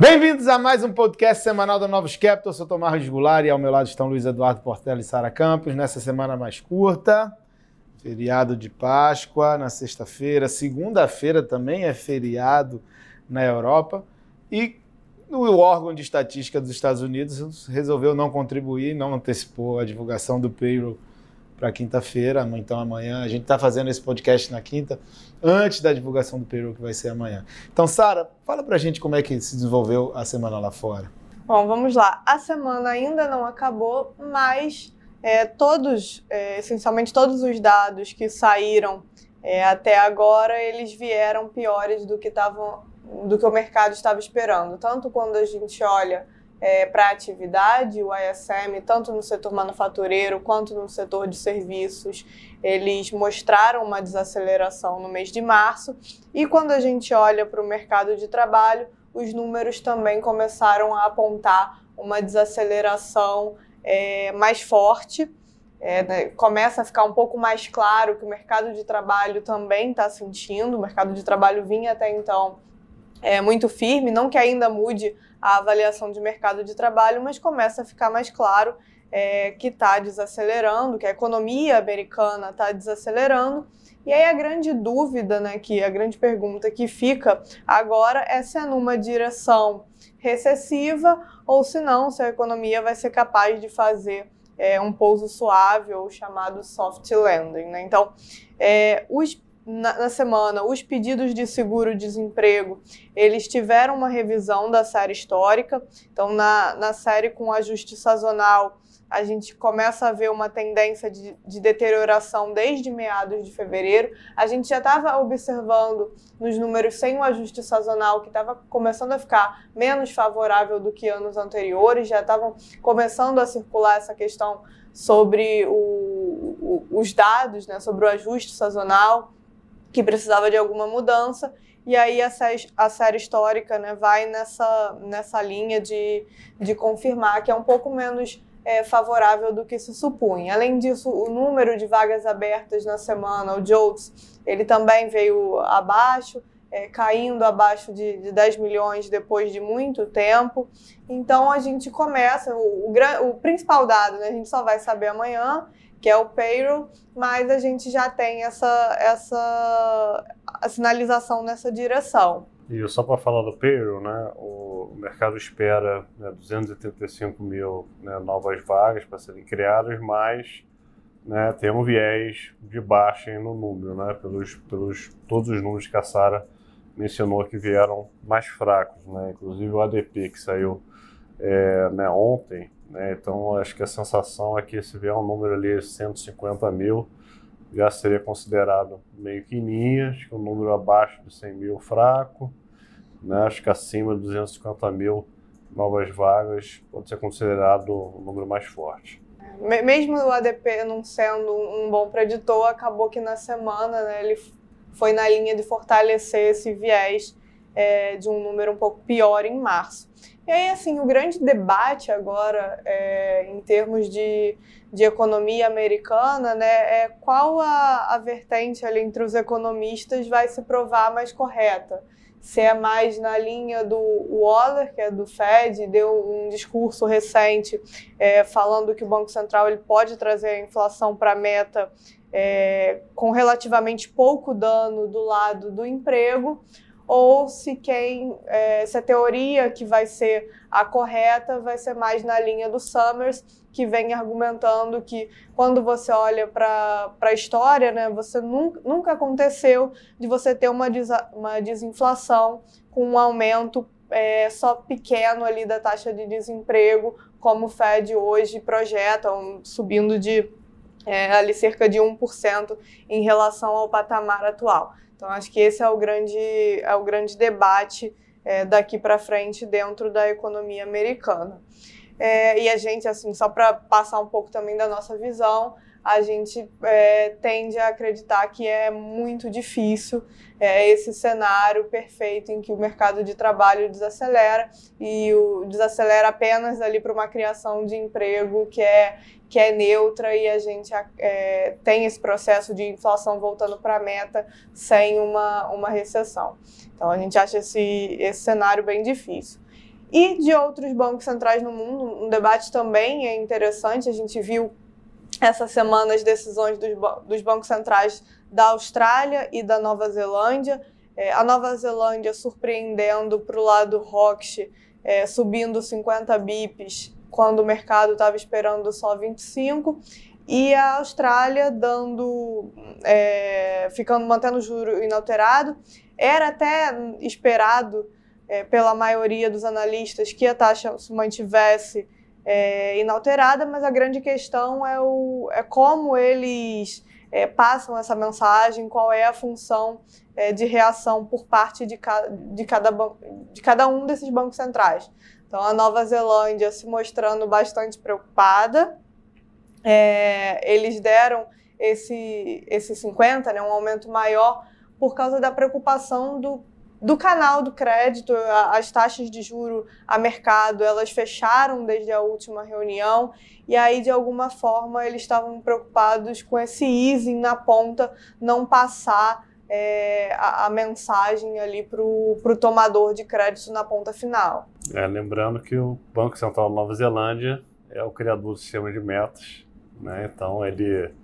Bem-vindos a mais um podcast semanal da Novos Capital. Eu sou Tomás Regular e ao meu lado estão Luiz Eduardo Portela e Sara Campos. Nessa semana mais curta, feriado de Páscoa na sexta-feira. Segunda-feira também é feriado na Europa. E o órgão de estatística dos Estados Unidos resolveu não contribuir, não antecipou a divulgação do payroll para quinta-feira. Então amanhã a gente está fazendo esse podcast na quinta, antes da divulgação do payroll que vai ser amanhã. Então, Sara, fala para a gente como é que se desenvolveu a semana lá fora. Bom, vamos lá. A semana ainda não acabou, mas é, todos, é, essencialmente todos os dados que saíram é, até agora, eles vieram piores do que estavam, do que o mercado estava esperando. Tanto quando a gente olha é, para a atividade, o ISM, tanto no setor manufatureiro quanto no setor de serviços, eles mostraram uma desaceleração no mês de março. E quando a gente olha para o mercado de trabalho, os números também começaram a apontar uma desaceleração é, mais forte. É, né, começa a ficar um pouco mais claro que o mercado de trabalho também está sentindo. O mercado de trabalho vinha até então é, muito firme, não que ainda mude a avaliação de mercado de trabalho, mas começa a ficar mais claro é, que está desacelerando, que a economia americana está desacelerando. E aí a grande dúvida, né, que a grande pergunta que fica agora é se é numa direção recessiva ou se não, se a economia vai ser capaz de fazer é, um pouso suave ou chamado soft landing. Né? Então, é, os na, na, semana, os pedidos de seguro-desemprego, eles tiveram uma revisão da série histórica. Então, na, na série com ajuste sazonal, a gente começa a ver uma tendência de, de deterioração desde meados de fevereiro. A gente já estava observando nos números sem o ajuste sazonal que estava começando a ficar menos favorável do que anos anteriores, já estavam começando a circular essa questão sobre o, o, os dados, né, sobre o ajuste sazonal que precisava de alguma mudança. E aí a série, a série histórica né, vai nessa, nessa linha de, de confirmar que é um pouco menos é, favorável do que se supunha. Além disso, o número de vagas abertas na semana, o JOLTS, ele também veio abaixo, é, caindo abaixo de, de 10 milhões depois de muito tempo. Então a gente começa, o, o, o principal dado, né, a gente só vai saber amanhã, que é o payroll, mas a gente já tem essa, essa sinalização nessa direção. E só para falar do payroll, né, o mercado espera né, 235 mil né, novas vagas para serem criadas, mas né, tem um viés de baixa no número, né, pelos, pelos todos os números que a Sara mencionou que vieram mais fracos, né, inclusive o ADP que saiu é, né, ontem né? Então, acho que a sensação é que se vier um número ali 150 mil, já seria considerado meio quininha, acho que um número abaixo de 100 mil fraco, né? acho que acima de 250 mil novas vagas pode ser considerado um número mais forte. Mesmo o ADP não sendo um bom preditor, acabou que na semana né, ele foi na linha de fortalecer esse viés é, de um número um pouco pior em março. E aí, assim, o grande debate agora, é, em termos de, de economia americana, né, é qual a, a vertente ali entre os economistas vai se provar mais correta. Se é mais na linha do Waller, que é do Fed, deu um discurso recente é, falando que o Banco Central ele pode trazer a inflação para a meta é, com relativamente pouco dano do lado do emprego, ou se quem é, se a teoria que vai ser a correta vai ser mais na linha do Summers, que vem argumentando que quando você olha para a história, né, você nunca, nunca aconteceu de você ter uma, uma desinflação com um aumento é, só pequeno ali da taxa de desemprego, como o Fed hoje projeta, um, subindo de é, ali cerca de 1% em relação ao patamar atual. Então, acho que esse é o grande, é o grande debate é, daqui para frente dentro da economia americana. É, e a gente, assim, só para passar um pouco também da nossa visão, a gente é, tende a acreditar que é muito difícil é, esse cenário perfeito em que o mercado de trabalho desacelera e o desacelera apenas ali para uma criação de emprego que é que é neutra e a gente é, tem esse processo de inflação voltando para a meta sem uma, uma recessão. Então a gente acha esse, esse cenário bem difícil. e de outros bancos centrais no mundo. Um debate também é interessante, a gente viu essa semana as decisões dos, dos bancos centrais da Austrália e da Nova Zelândia. É, a Nova Zelândia surpreendendo para o lado ROX, é, subindo 50 bips, quando o mercado estava esperando só 25, e a Austrália dando, é, ficando mantendo o juro inalterado. Era até esperado é, pela maioria dos analistas que a taxa se mantivesse é, inalterada, mas a grande questão é, o, é como eles é, passam essa mensagem, qual é a função é, de reação por parte de, ca, de, cada, de cada um desses bancos centrais. Então, a Nova Zelândia se mostrando bastante preocupada, é, eles deram esse, esse 50, né, um aumento maior, por causa da preocupação do do canal do crédito, as taxas de juro a mercado, elas fecharam desde a última reunião e aí de alguma forma eles estavam preocupados com esse easing na ponta não passar é, a, a, mensagem ali para o tomador de crédito na ponta final. É, lembrando que o Banco Central da Nova Zelândia é o criador do sistema de metas, né? então ele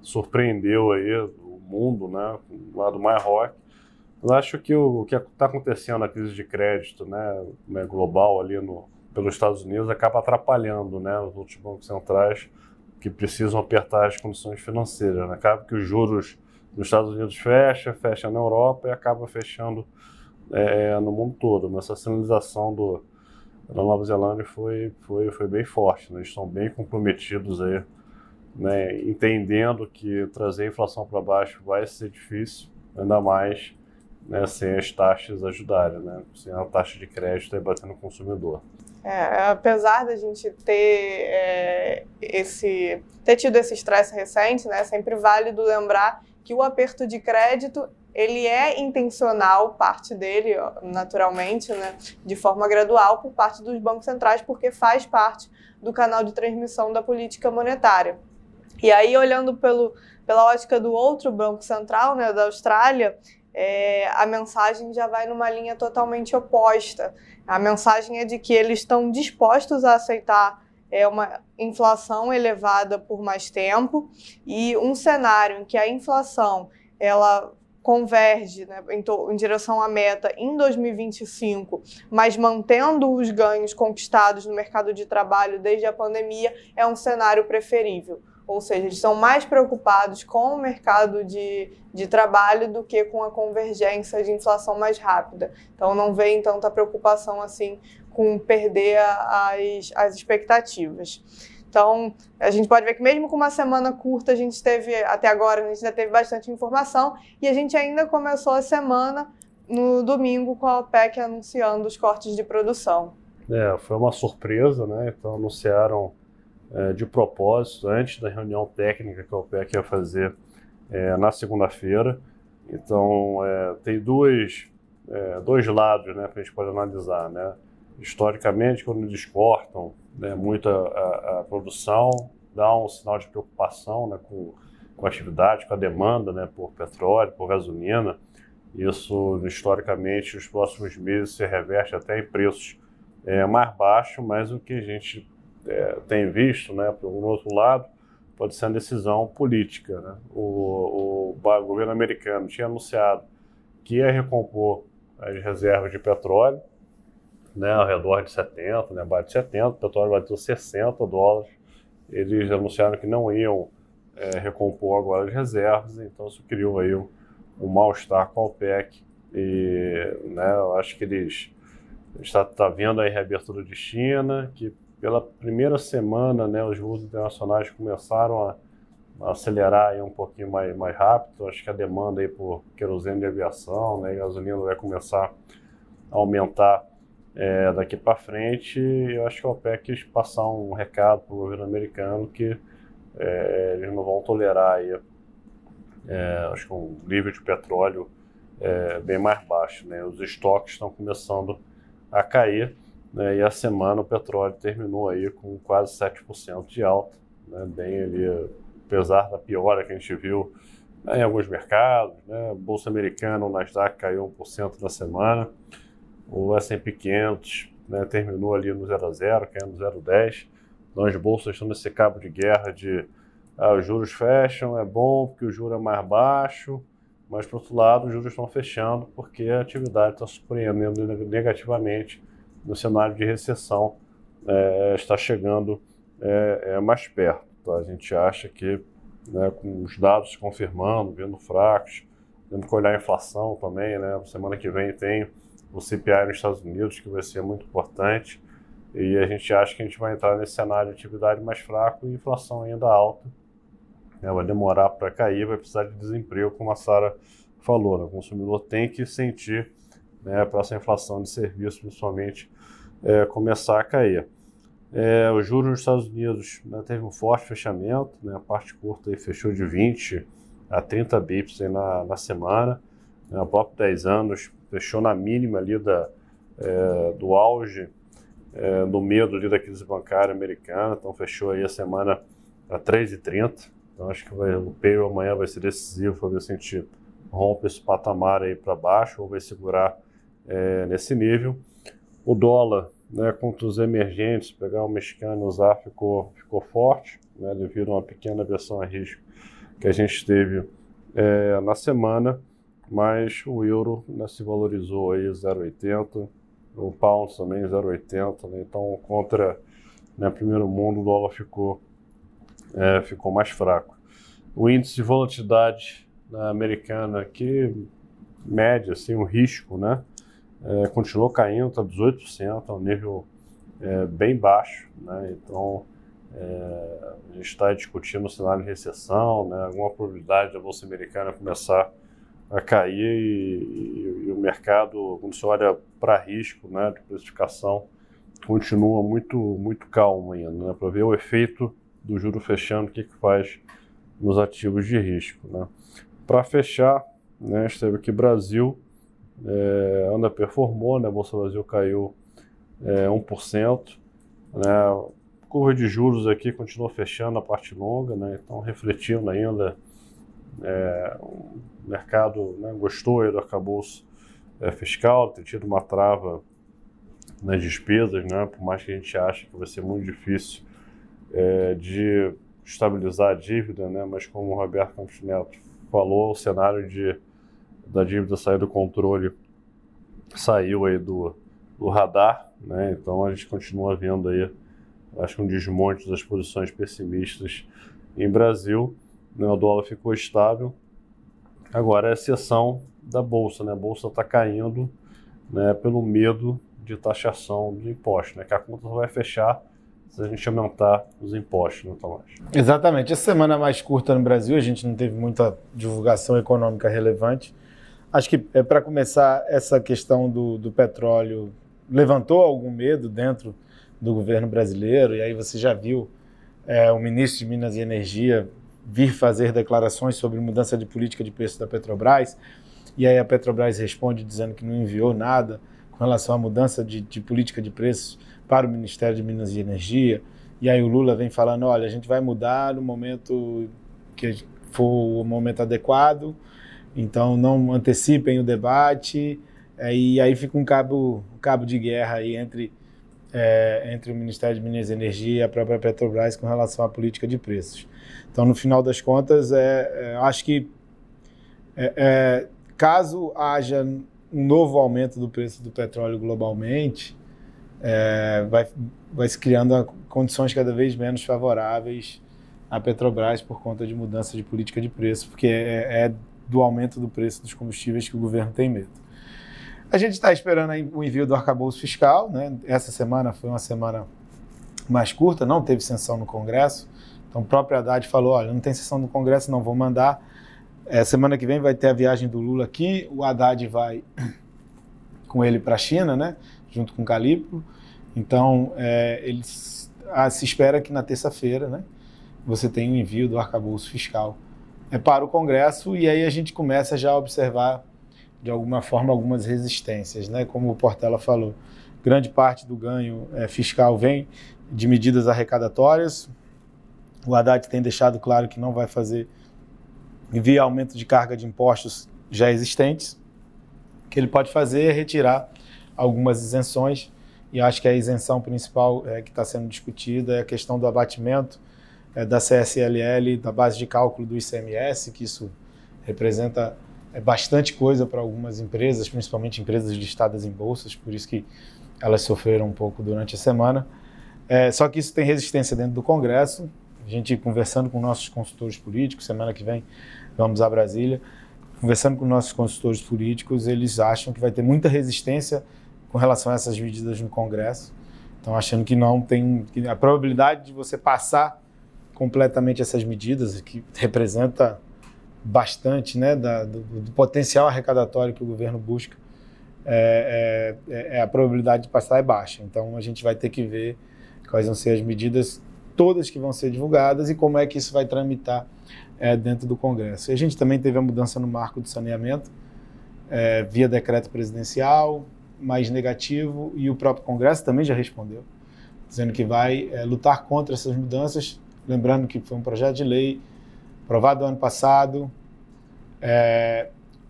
surpreendeu aí o mundo, né, lá do MyRock, eu acho que o, que está acontecendo na crise de crédito né, né, global ali no, pelos Estados Unidos acaba atrapalhando né, os outros bancos centrais que precisam apertar as condições financeiras. Né? Acaba que os juros nos Estados Unidos fecha, fecha na Europa e acaba fechando é, é no mundo todo. Mas essa sinalização do, da Nova Zelândia foi, foi, foi bem forte. Né? Eles estão bem comprometidos aí, né? entendendo que trazer a inflação para baixo vai ser difícil, ainda mais né, sem as taxas ajudarem, né, sem a taxa de crédito aí batendo no consumidor. É, apesar da gente ter é, esse ter tido esse estresse recente, né, sempre válido lembrar que o aperto de crédito ele é intencional, parte dele, naturalmente, né, de forma gradual por parte dos bancos centrais, porque faz parte do canal de transmissão da política monetária. E aí, olhando pelo, pela ótica do outro banco central, né, da Austrália, é, a mensagem já vai numa linha totalmente oposta. A mensagem é de que eles estão dispostos a aceitar é, uma inflação elevada por mais tempo e um cenário em que a inflação ela converge né, em, em, direção à meta em 2025, mas mantendo os ganhos conquistados no mercado de trabalho desde a pandemia, é um cenário preferível. Ou seja, eles estão mais preocupados com o mercado de, de trabalho do que com a convergência de inflação mais rápida. Então, não vem tanta preocupação assim com perder as, as expectativas. Então, a gente pode ver que mesmo com uma semana curta, a gente teve, até agora, a gente ainda teve bastante informação e a gente ainda começou a semana no domingo com a OPEC anunciando os cortes de produção. É, foi uma surpresa, né? Então anunciaram é, de propósito, antes da reunião técnica que a OPEC ia fazer é, na segunda-feira. Então, é, tem dois, é, dois lados né, que a gente pode analisar. Né? Historicamente, quando eles cortam né, muito a, a, a, produção, dá um sinal de preocupação né, com, com a atividade, com a demanda né, por petróleo, por gasolina. Isso, historicamente, nos próximos meses se reverte até em preços é, mais baixos, mas o que a gente é, tem visto, né, por um outro lado, pode ser uma decisão política. Né? O, o, o, governo americano tinha anunciado que ia recompor as reservas de petróleo, né, ao redor de 70, né, de 70, o petróleo bateu 60 dólares. Eles anunciaram que não iam é, recompor agora as reservas, então isso criou aí um, um mal-estar com a OPEC. E né, eu acho que eles está tá vendo a reabertura de China, que pela primeira semana, né, os voos internacionais começaram a, acelerar aí um pouquinho mais, mais rápido. Acho que a demanda aí por querosene de aviação, né, gasolina vai começar a aumentar é, daqui para frente. Eu acho que a OPEC quis passar um recado para o governo americano que é, eles não vão tolerar aí, é, acho que um nível de petróleo é, bem mais baixo. Né? Os estoques estão começando a cair. Né, e a semana o petróleo terminou aí com quase 7% de alta, né, bem ali, apesar da piora que a gente viu né, em alguns mercados, né, Bolsa Americana, o Nasdaq caiu 1% na semana, o S&P 500 né, terminou ali no 0 a 0, caindo 0,10. Então as bolsas estão nesse cabo de guerra de ah, os juros fecham, é bom porque o juro é mais baixo, mas por outro lado os juros estão fechando porque a atividade está surpreendendo negativamente no cenário de recessão, é, está chegando é, é mais perto. Tá? A gente acha que né, com os dados se confirmando, vendo fracos, temos que olhar a inflação também, né? Semana que vem tem o CPI nos Estados Unidos, que vai ser muito importante. E a gente acha que a gente vai entrar nesse cenário de atividade mais fraco e inflação ainda alta. Né? Vai demorar para cair, vai precisar de desemprego, como a Sara falou. Né? O consumidor tem que sentir né, para essa inflação de serviços, principalmente, é, começar a cair. É, o juros nos Estados Unidos né, teve um forte fechamento, né, a parte curta aí fechou de 20 a 30 bips na, na semana, né, a própria 10 anos fechou na mínima ali da, é, do auge é, do medo ali da crise bancária americana, então fechou aí a semana a 3,30, então acho que vai, o payroll amanhã vai ser decisivo para ver se a gente rompe esse patamar aí para baixo ou vai segurar é, nesse nível. O dólar né, contra os emergentes, pegar o mexicano e usar ficou, ficou forte, né, devido a uma pequena versão a risco que a gente teve é, na semana, mas o euro né, se valorizou aí 0,80, o pound também 0,80, né, então contra né, primeiro mundo o dólar ficou, é, ficou mais fraco. O índice de volatilidade né, americana que mede assim, o risco, né, é, continuou caindo, está 18%, é um nível é, bem baixo, né? Então é, a gente está discutindo o cenário de recessão, né? Alguma probabilidade da bolsa americana começar a cair e, e, e o mercado, quando você olha para risco, né, de precificação, continua muito muito calmo ainda, né? Para ver o efeito do juro fechando, o que que faz nos ativos de risco, né? Para fechar, né, a gente teve aqui Brasil é, underperformou, né? A Bolsa Brasil caiu é, 1%. Né? Curva de juros aqui continuou fechando a parte longa, né? então refletindo ainda. É, o mercado né, gostou do arcabouço é, fiscal, ter tido uma trava nas despesas, né? por mais que a gente ache que vai ser muito difícil é, de estabilizar a dívida, né? mas como o Roberto Campos Neto falou, o cenário de da dívida sair do controle saiu aí do, do radar, né? Então a gente continua vendo aí, acho que um desmonte das posições pessimistas em Brasil. Né? O dólar ficou estável. Agora é a da bolsa, né? A bolsa está caindo, né? Pelo medo de taxação de impostos, né? Que a conta vai fechar se a gente aumentar os impostos, né, Tomás? Exatamente. Essa semana mais curta no Brasil, a gente não teve muita divulgação econômica relevante. Acho que é para começar essa questão do, do petróleo levantou algum medo dentro do governo brasileiro? E aí você já viu é, o ministro de Minas e Energia vir fazer declarações sobre mudança de política de preço da Petrobras? E aí a Petrobras responde dizendo que não enviou nada com relação à mudança de, de política de preços para o Ministério de Minas e Energia? E aí o Lula vem falando olha a gente vai mudar no momento que for o momento adequado então não antecipem o debate. É, e aí fica um cabo, um cabo de guerra aí entre, é, entre o Ministério de Minas e Energia e a própria Petrobras com relação à política de preços. Então, no final das contas, é, é acho que é, é, caso haja um novo aumento do preço do petróleo globalmente, vai, vai se criando condições cada vez menos favoráveis à Petrobras por conta de mudança de política de preço, porque é, é do aumento do preço dos combustíveis que o governo tem medo. A gente está esperando o envio do arcabouço fiscal, né? Essa semana foi uma semana mais curta, não teve sessão no Congresso. Então, o próprio Haddad falou: olha, não tem sessão no Congresso, não vou mandar. É, semana que vem vai ter a viagem do Lula aqui. O Haddad vai com ele para a China, né? Junto com o Calipso. Então, é, ah, se espera que na terça-feira, né? Você tenha o um envio do arcabouço fiscal para o Congresso e aí a gente começa já a observar de alguma forma algumas resistências, né? Como o Portela falou, grande parte do ganho é, fiscal vem de medidas arrecadatórias. O Haddad tem deixado claro que não vai fazer via aumento de carga de impostos já existentes. O que ele pode fazer é retirar algumas isenções e acho que a isenção principal é, que está sendo discutida é a questão do abatimento é, da CSLL, da base de cálculo do ICMS, que isso representa é, bastante coisa para algumas empresas, principalmente empresas listadas em bolsas, por isso que elas sofreram um pouco durante a semana. É, só que isso tem resistência dentro do Congresso. A gente conversando com nossos consultores políticos, semana que vem vamos a Brasília, conversando com nossos consultores políticos, eles acham que vai ter muita resistência com relação a essas medidas no Congresso. Estão achando que não tem que a probabilidade de você passar completamente essas medidas, que representa bastante né, da, do, do, potencial arrecadatório que o governo busca, é, é, é, a probabilidade de passar é baixa. Então a gente vai ter que ver quais vão ser as medidas todas que vão ser divulgadas e como é que isso vai tramitar é, dentro do Congresso. E a gente também teve a mudança no marco do saneamento, é, via decreto presidencial, mais negativo e o próprio Congresso também já respondeu, dizendo que vai é, lutar contra essas mudanças. Lembrando que foi um projeto de lei aprovado ano passado, é,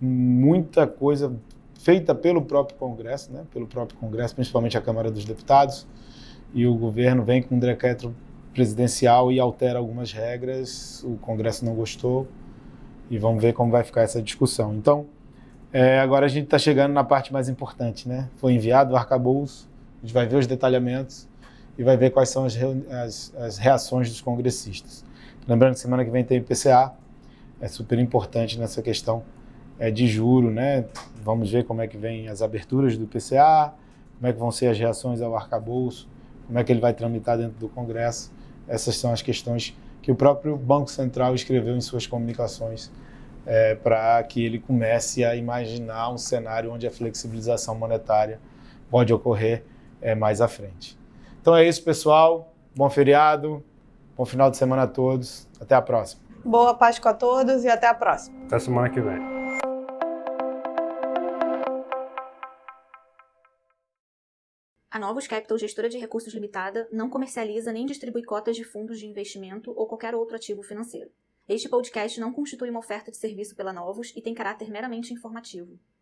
muita coisa feita pelo próprio Congresso, né, pelo próprio Congresso, principalmente a Câmara dos Deputados, e o governo vem com um decreto presidencial e altera algumas regras. O Congresso não gostou e vamos ver como vai ficar essa discussão. Então, é, agora a gente está chegando na parte mais importante, né? Foi enviado o arcabouço, a gente vai ver os detalhamentos e vai ver quais são as, as, as reações dos congressistas. Lembrando que semana que vem tem IPCA, é super importante nessa questão é, de juro, né? Vamos ver como é que vem as aberturas do IPCA, como é que vão ser as reações ao arcabouço, como é que ele vai tramitar dentro do Congresso. Essas são as questões que o próprio Banco Central escreveu em suas comunicações é, para que ele comece a imaginar um cenário onde a flexibilização monetária pode ocorrer é, mais à frente. Então é isso, pessoal. Bom feriado, bom final de semana a todos. Até a próxima. Boa Páscoa a todos e até a próxima. Até semana que vem. A Novos Capital Gestora de Recursos Limitada não comercializa nem distribui cotas de fundos de investimento ou qualquer outro ativo financeiro. Este podcast não constitui uma oferta de serviço pela Novos e tem caráter meramente informativo.